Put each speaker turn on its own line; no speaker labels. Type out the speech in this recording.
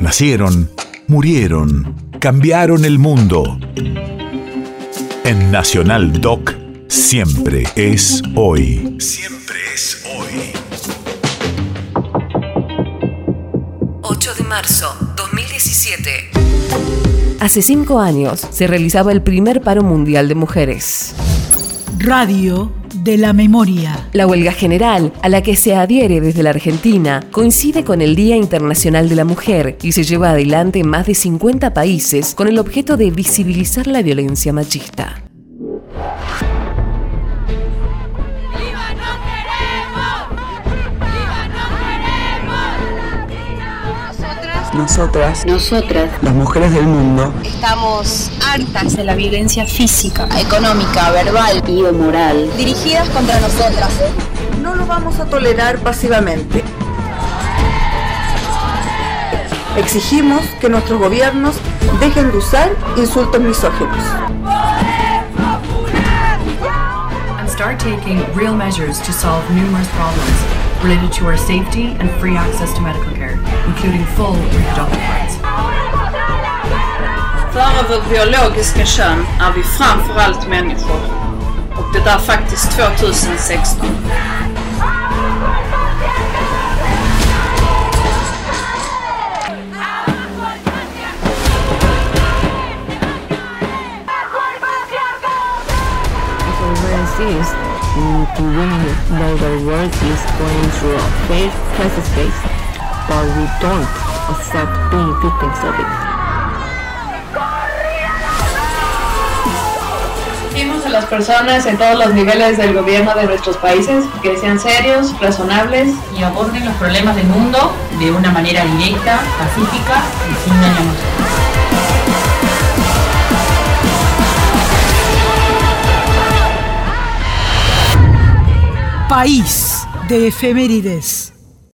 Nacieron, murieron, cambiaron el mundo. En Nacional Doc, siempre es hoy. Siempre es hoy.
8 de marzo 2017. Hace cinco años se realizaba el primer paro mundial de mujeres.
Radio de la memoria.
La huelga general, a la que se adhiere desde la Argentina, coincide con el Día Internacional de la Mujer y se lleva adelante en más de 50 países con el objeto de visibilizar la violencia machista.
Nosotras,
Nosotras
las mujeres del mundo,
estamos hartas de la violencia física, económica, verbal
y o moral
dirigidas contra nosotras.
No lo vamos a tolerar pasivamente. Exigimos que nuestros gobiernos dejen de usar insultos misóginos.
Start taking real measures to solve numerous problems related to our safety and free access to medical care, including full reproductive rights.
Före vårt biologiska kön är vi framför allt människor. Och det är faktiskt 2016.
Insist to women know the world is going through a fair crisis phase, but we don't accept being victims of it.
Pedimos a las personas en todos los niveles del gobierno de nuestros países que sean serios, razonables
y aborden los problemas del mundo de una manera directa, pacífica y sin daño
País de efemérides.